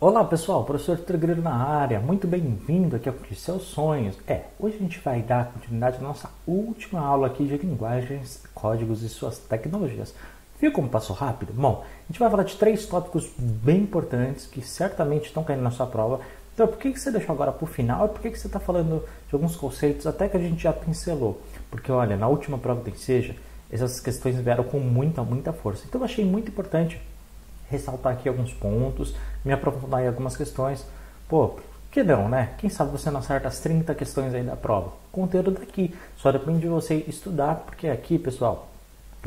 Olá pessoal, professor Trigreiro na área, muito bem-vindo aqui ao Seus Sonhos. É, hoje a gente vai dar continuidade à nossa última aula aqui de linguagens, códigos e suas tecnologias. Viu como passou rápido? Bom, a gente vai falar de três tópicos bem importantes que certamente estão caindo na sua prova. Então, por que, você deixou agora para o final e por que, você está falando de alguns conceitos até que a gente já pincelou? Porque, olha, na última prova do Enseja, essas questões vieram com muita, muita força. Então, eu achei muito importante ressaltar aqui alguns pontos, me aprofundar em algumas questões. Pô, que não, né? Quem sabe você não acerta as 30 questões aí da prova. conteúdo daqui, só depende de você estudar, porque aqui, pessoal,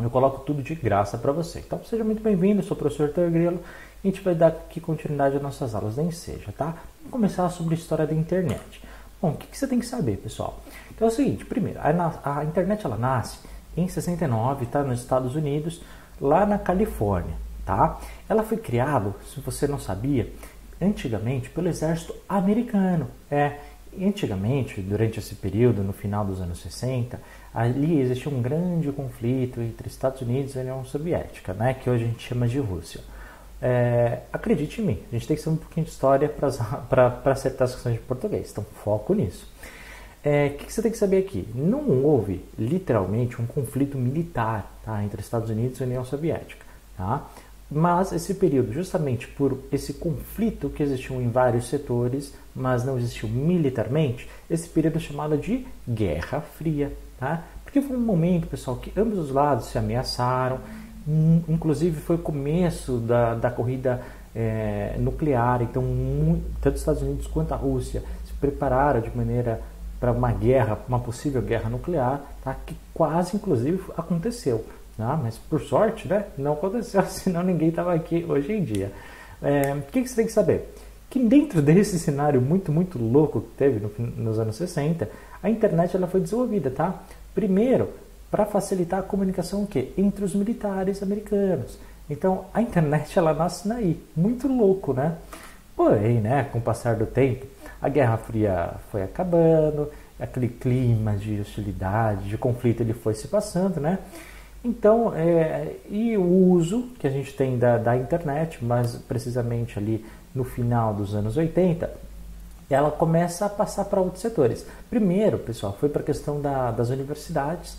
eu coloco tudo de graça para você. Então, seja muito bem-vindo, eu sou o professor Tergrelo e a gente vai dar aqui continuidade às nossas aulas da Enseja, tá? Vamos começar sobre a história da internet. Bom, o que, que você tem que saber, pessoal? Então é o seguinte, primeiro, a, a internet ela nasce em 69, tá? Nos Estados Unidos, lá na Califórnia tá? Ela foi criada, se você não sabia, antigamente pelo exército americano. É, antigamente, durante esse período, no final dos anos 60, ali existia um grande conflito entre Estados Unidos e União Soviética, né, que hoje a gente chama de Rússia. É, acredite em mim, a gente tem que saber um pouquinho de história para acertar as questões de português, então foco nisso. É, o é, que, que, você tem que saber aqui? Não houve literalmente um conflito militar tá, entre Estados Unidos e União Soviética. Tá? Mas esse período, justamente por esse conflito que existiu em vários setores, mas não existiu militarmente, esse período é chamado de Guerra Fria, tá? Porque foi um momento, pessoal, que ambos os lados se ameaçaram, hum, inclusive foi o começo da, da corrida é, nuclear, então tanto os Estados Unidos quanto a Rússia se prepararam de maneira para uma guerra, uma possível guerra nuclear, tá? que quase inclusive aconteceu. Ah, mas por sorte, né? Não aconteceu, senão ninguém estava aqui hoje em dia. É, o que, que você tem que saber? Que dentro desse cenário muito, muito louco que teve no, nos anos 60, a internet ela foi desenvolvida, tá? Primeiro, para facilitar a comunicação o quê? entre os militares americanos. Então, a internet ela nasce daí. Muito louco, né? Porém, né, com o passar do tempo, a Guerra Fria foi acabando, aquele clima de hostilidade, de conflito, ele foi se passando, né? Então, é, e o uso que a gente tem da, da internet, mais precisamente ali no final dos anos 80, ela começa a passar para outros setores. Primeiro, pessoal, foi para a questão da, das universidades,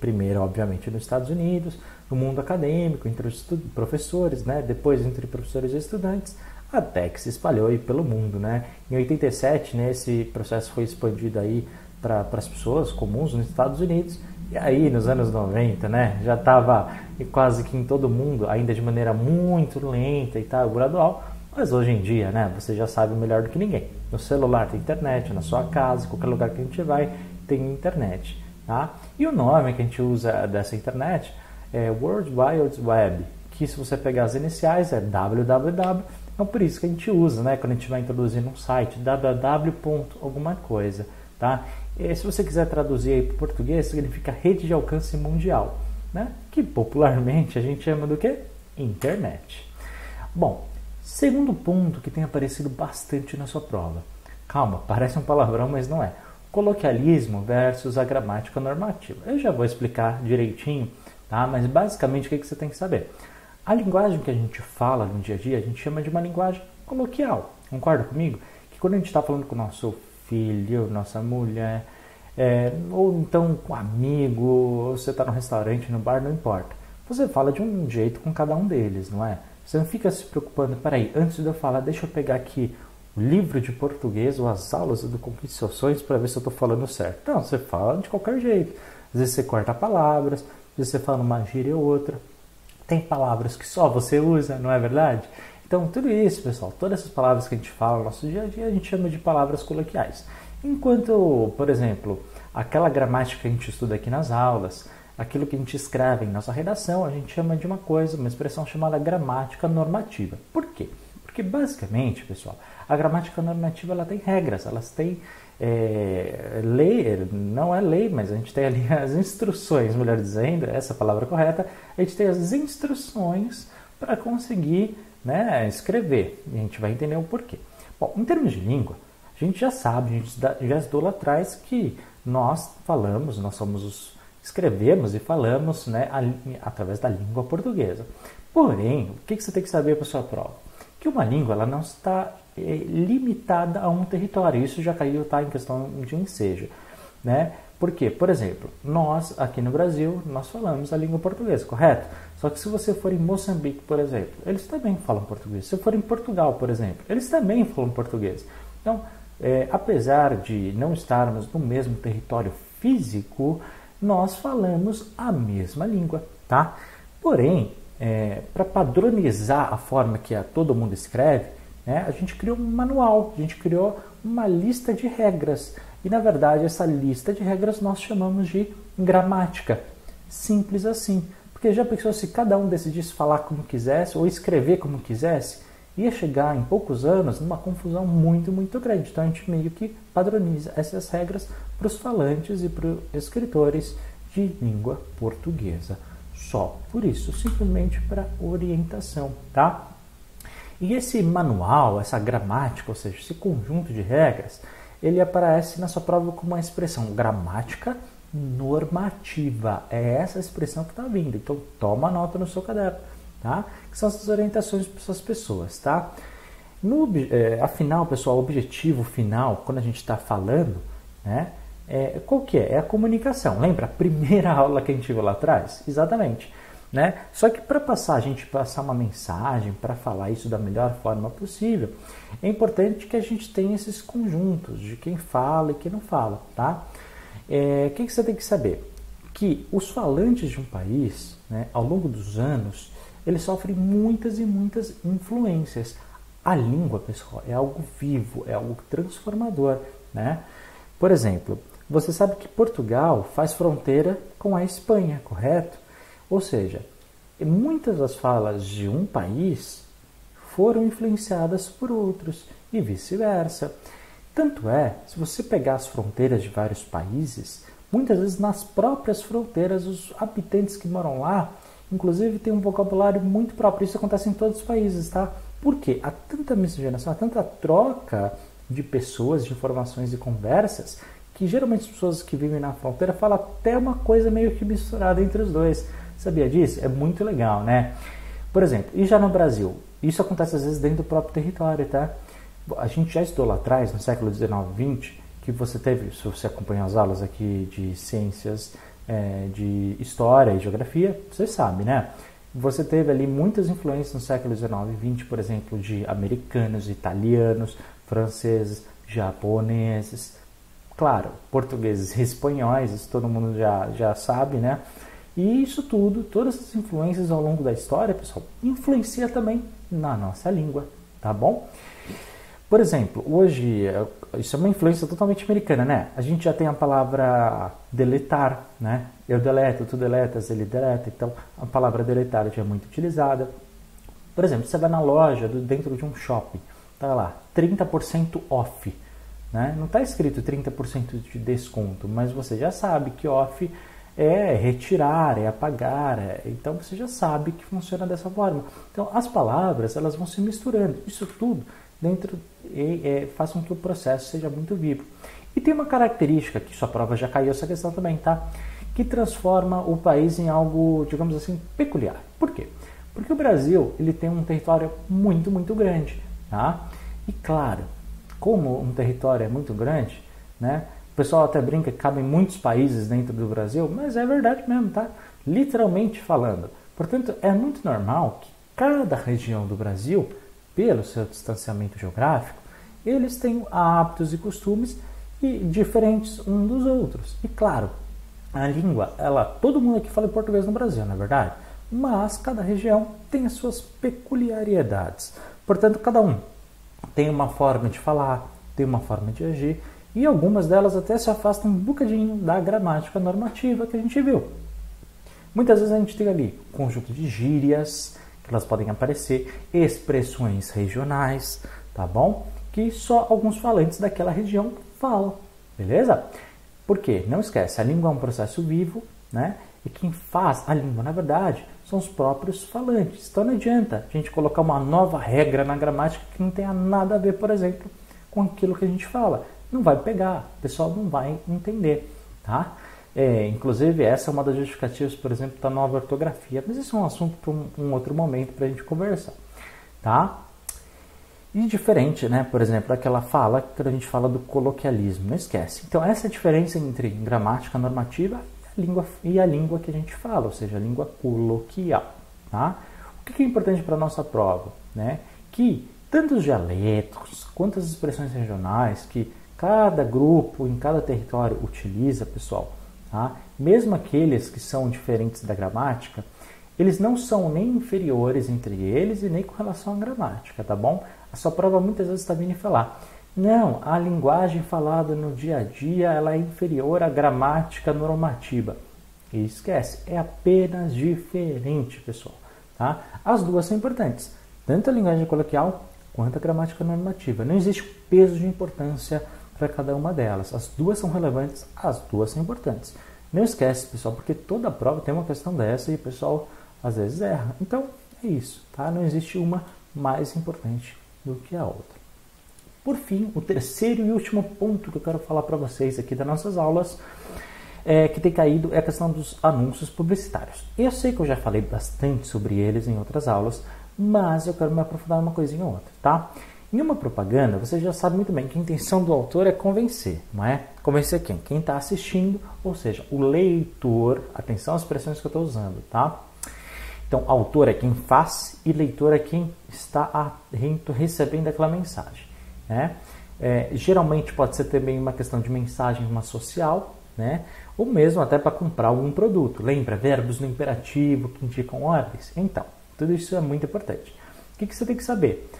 primeiro, obviamente, nos Estados Unidos, no mundo acadêmico, entre os professores, né? depois entre professores e estudantes, até que se espalhou aí pelo mundo. Né? Em 87, né, esse processo foi expandido aí para as pessoas comuns nos Estados Unidos e aí, nos anos 90, né, já estava quase que em todo mundo, ainda de maneira muito lenta e tal, gradual, mas hoje em dia, né, você já sabe melhor do que ninguém. No celular tem internet, na sua casa, qualquer lugar que a gente vai, tem internet. Tá? E o nome que a gente usa dessa internet é World Wide Web, que se você pegar as iniciais é www, então por isso que a gente usa, né, quando a gente vai introduzir um site, www. alguma coisa. Tá? E se você quiser traduzir para o português, significa rede de alcance mundial, né? que popularmente a gente chama do que? Internet. Bom, segundo ponto que tem aparecido bastante na sua prova. Calma, parece um palavrão, mas não é. Coloquialismo versus a gramática normativa. Eu já vou explicar direitinho, tá? mas basicamente o que, que você tem que saber? A linguagem que a gente fala no dia a dia, a gente chama de uma linguagem coloquial. Concorda comigo? Que quando a gente está falando com o nosso filho, nossa mulher, é, ou então com um amigo, ou você está no restaurante, no bar, não importa. Você fala de um jeito com cada um deles, não é? Você não fica se preocupando, peraí, antes de eu falar, deixa eu pegar aqui o livro de português ou as aulas do Sonhos para ver se eu estou falando certo. Não, você fala de qualquer jeito. Às vezes você corta palavras, às vezes você fala uma gíria ou outra. Tem palavras que só você usa, não é verdade? Então, tudo isso, pessoal, todas essas palavras que a gente fala no nosso dia a dia, a gente chama de palavras coloquiais. Enquanto, por exemplo, aquela gramática que a gente estuda aqui nas aulas, aquilo que a gente escreve em nossa redação, a gente chama de uma coisa, uma expressão chamada gramática normativa. Por quê? Porque basicamente, pessoal, a gramática normativa ela tem regras, elas têm é, lei, não é lei, mas a gente tem ali as instruções, melhor dizendo, essa palavra correta, a gente tem as instruções para conseguir né, escrever. E a gente vai entender o porquê. Bom, em termos de língua, a gente já sabe, a gente já estudou lá atrás que nós falamos, nós somos os escrevemos e falamos né, a, através da língua portuguesa. Porém, o que, você tem que saber para sua prova? que uma língua ela não está é, limitada a um território. Isso já caiu tá, em questão de ensejo. Né? Por quê? Por exemplo, nós aqui no Brasil, nós falamos a língua portuguesa, correto? Só que se você for em Moçambique, por exemplo, eles também falam português. Se for em Portugal, por exemplo, eles também falam português. Então, é, apesar de não estarmos no mesmo território físico, nós falamos a mesma língua, tá? Porém, é, para padronizar a forma que a, todo mundo escreve, né, a gente criou um manual, a gente criou uma lista de regras. E na verdade, essa lista de regras nós chamamos de gramática. Simples assim. Porque já pensou se cada um decidisse falar como quisesse ou escrever como quisesse? Ia chegar em poucos anos numa confusão muito, muito grande. Então a gente meio que padroniza essas regras para os falantes e para os escritores de língua portuguesa. Só por isso, simplesmente para orientação, tá? E esse manual, essa gramática, ou seja, esse conjunto de regras, ele aparece na sua prova como uma expressão gramática normativa. É essa expressão que está vindo. Então, toma nota no seu caderno, tá? Que são essas orientações para essas pessoas, tá? No, é, afinal, pessoal, o objetivo final, quando a gente está falando, né? É, qual que é? É a comunicação. Lembra a primeira aula que a gente viu lá atrás? Exatamente. Né? Só que para passar, a gente passar uma mensagem, para falar isso da melhor forma possível, é importante que a gente tenha esses conjuntos de quem fala e quem não fala, tá? É, o que, você tem que saber? Que os falantes de um país, né, ao longo dos anos, eles sofrem muitas e muitas influências. A língua, pessoal, é algo vivo, é algo transformador, né? Por exemplo, você sabe que Portugal faz fronteira com a Espanha, correto? Ou seja, muitas das falas de um país foram influenciadas por outros e vice-versa. Tanto é, se você pegar as fronteiras de vários países, muitas vezes nas próprias fronteiras os habitantes que moram lá, inclusive têm um vocabulário muito próprio. Isso acontece em todos os países, tá? Por quê? Há tanta miscigenação, há tanta troca de pessoas, de informações e conversas, que geralmente as pessoas que vivem na fronteira falam até uma coisa meio que misturada entre os dois. Sabia disso? É muito legal, né? Por exemplo, e já no Brasil? Isso acontece às vezes dentro do próprio território, tá? A gente já estudou lá atrás, no século XIX XX, que você teve, se você acompanhou as aulas aqui de ciências, é, de história e geografia, você sabe, né? Você teve ali muitas influências no século XIX e XX, por exemplo, de americanos, italianos, franceses, japoneses, claro, portugueses e espanhóis, isso todo mundo já, já sabe, né? E isso tudo, todas essas influências ao longo da história, pessoal, influencia também na nossa língua, tá bom? Por exemplo, hoje, isso é uma influência totalmente americana, né? A gente já tem a palavra deletar, né? Eu deleto, tu deletas, ele deleta. Então, a palavra deletar já é muito utilizada. Por exemplo, você vai na loja, dentro de um shopping, tá lá, 30% off. Né? Não está escrito 30% de desconto, mas você já sabe que off é retirar, é apagar, é... então você já sabe que funciona dessa forma. Então as palavras elas vão se misturando, isso tudo dentro e, é, faz com que o processo seja muito vivo. E tem uma característica que sua prova já caiu essa questão também, tá? Que transforma o país em algo, digamos assim, peculiar. Por quê? Porque o Brasil ele tem um território muito, muito grande, tá? E claro, como um território é muito grande, né? O pessoal até brinca que cabem muitos países dentro do Brasil, mas é verdade mesmo, tá? Literalmente falando. Portanto, é muito normal que cada região do Brasil, pelo seu distanciamento geográfico, eles tenham hábitos e costumes e diferentes uns dos outros. E claro, a língua, ela, todo mundo aqui fala português no Brasil, não é verdade? Mas cada região tem as suas peculiaridades. Portanto, cada um tem uma forma de falar, tem uma forma de agir e algumas delas até se afastam um bocadinho da gramática normativa que a gente viu. Muitas vezes a gente tem ali conjunto de gírias, que elas podem aparecer, expressões regionais, tá bom? Que só alguns falantes daquela região falam, beleza? Porque, não esquece, a língua é um processo vivo, né? E quem faz a língua, na verdade, são os próprios falantes. Então não adianta a gente colocar uma nova regra na gramática que não tenha nada a ver, por exemplo, com aquilo que a gente fala não vai pegar, o pessoal não vai entender, tá? É, inclusive, essa é uma das justificativas, por exemplo, da nova ortografia, mas isso é um assunto para um, um outro momento para a gente conversar, tá? E diferente, né, por exemplo, daquela fala quando a gente fala do coloquialismo, não esquece. Então, essa é a diferença entre gramática normativa e a língua, e a língua que a gente fala, ou seja, a língua coloquial. Tá? O que é importante para a nossa prova? Né? Que tanto os dialetos quanto as expressões regionais que cada grupo em cada território utiliza, pessoal, tá? mesmo aqueles que são diferentes da gramática, eles não são nem inferiores entre eles e nem com relação à gramática, tá bom? A sua prova muitas vezes está vindo falar, não, a linguagem falada no dia a dia ela é inferior à gramática normativa. E esquece, é apenas diferente, pessoal. Tá? As duas são importantes, tanto a linguagem coloquial quanto a gramática normativa. Não existe peso de importância para cada uma delas. As duas são relevantes, as duas são importantes. Não esquece, pessoal, porque toda prova tem uma questão dessa e o pessoal às vezes erra. Então, é isso, tá? Não existe uma mais importante do que a outra. Por fim, o terceiro e último ponto que eu quero falar para vocês aqui das nossas aulas é, que tem caído é a questão dos anúncios publicitários. Eu sei que eu já falei bastante sobre eles em outras aulas, mas eu quero me aprofundar uma coisinha ou outra, tá? Em uma propaganda, você já sabe muito bem que a intenção do autor é convencer, não é? Convencer quem? Quem está assistindo, ou seja, o leitor. Atenção às expressões que eu estou usando, tá? Então, autor é quem faz e leitor é quem está recebendo aquela mensagem. Né? É, geralmente pode ser também uma questão de mensagem uma social, né? ou mesmo até para comprar algum produto. Lembra? Verbos no imperativo que indicam ordens? Então, tudo isso é muito importante. O que, que você tem que saber?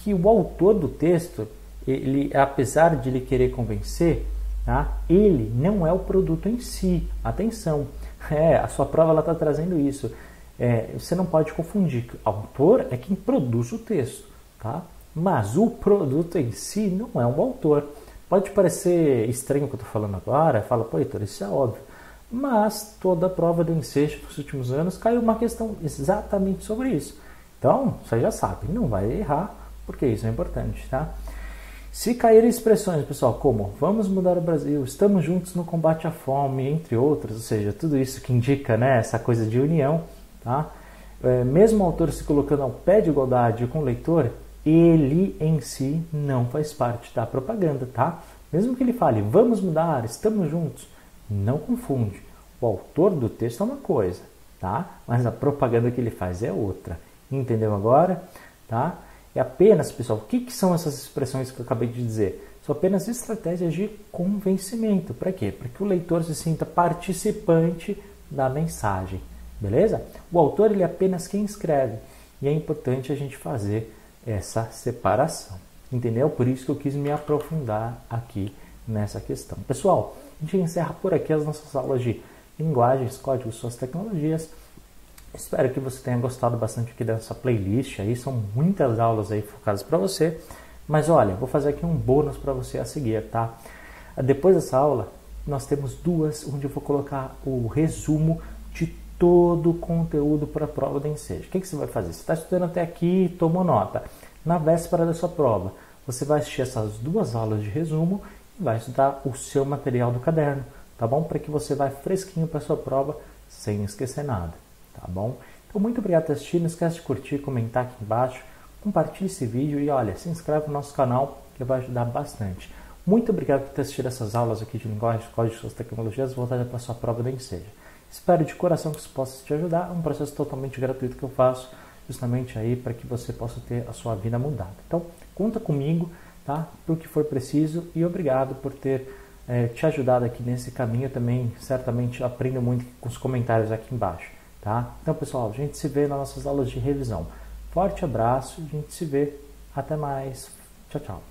Que o autor do texto, ele, apesar de ele querer convencer, tá? ele não é o produto em si. Atenção! É, a sua prova está trazendo isso é, você não pode confundir o autor é quem produz o texto, tá? Mas o produto em si não é um autor. Pode parecer estranho o que eu estou falando agora, fala, pô, Heitor, isso é óbvio. Mas toda a prova do Incesto dos últimos anos caiu uma questão exatamente sobre isso. Então, você já sabe, não vai errar, porque isso é importante, tá? Se caírem expressões, pessoal, como vamos mudar o Brasil, estamos juntos no combate à fome, entre outras, ou seja, tudo isso que indica né, essa coisa de união, Tá? É, mesmo o autor se colocando ao pé de igualdade com o leitor, ele em si não faz parte da propaganda, tá? Mesmo que ele fale, vamos mudar, estamos juntos, não confunde. O autor do texto é uma coisa, tá? Mas a propaganda que ele faz é outra. Entendeu agora? Tá? É apenas, pessoal, o que, que são essas expressões que eu acabei de dizer? São apenas estratégias de convencimento. Para quê? Para que o leitor se sinta participante da mensagem. Beleza? O autor ele é apenas quem escreve e é importante a gente fazer essa separação. Entendeu? Por isso que eu quis me aprofundar aqui nessa questão. Pessoal, a gente encerra por aqui as nossas aulas de linguagens, códigos, suas tecnologias. Espero que você tenha gostado bastante aqui dessa playlist. Aí são muitas aulas aí focadas para você. Mas olha, vou fazer aqui um bônus para você a seguir, tá? Depois dessa aula, nós temos duas onde eu vou colocar o resumo de todo o conteúdo para a prova do ensejo. O que, que você vai fazer? Você está estudando até aqui, tomou nota. Na véspera da sua prova, você vai assistir essas duas aulas de resumo e vai estudar o seu material do caderno, tá bom? Para que você vá fresquinho para a sua prova sem esquecer nada, tá bom? Então, muito obrigado por assistir. Não esquece de curtir, comentar aqui embaixo, compartilhe esse vídeo e olha, se inscreve no nosso canal que vai ajudar bastante. Muito obrigado por ter assistido essas aulas aqui de linguagem, códigos tecnologias voltadas para a sua prova do ensejo. Espero de coração que isso possa te ajudar. É um processo totalmente gratuito que eu faço justamente aí para que você possa ter a sua vida mudada. Então, conta comigo, tá? Para o que for preciso e obrigado por ter é, te ajudado aqui nesse caminho. Eu também certamente aprendo muito com os comentários aqui embaixo, tá? Então, pessoal, a gente se vê nas nossas aulas de revisão. Forte abraço, a gente se vê. Até mais. Tchau, tchau.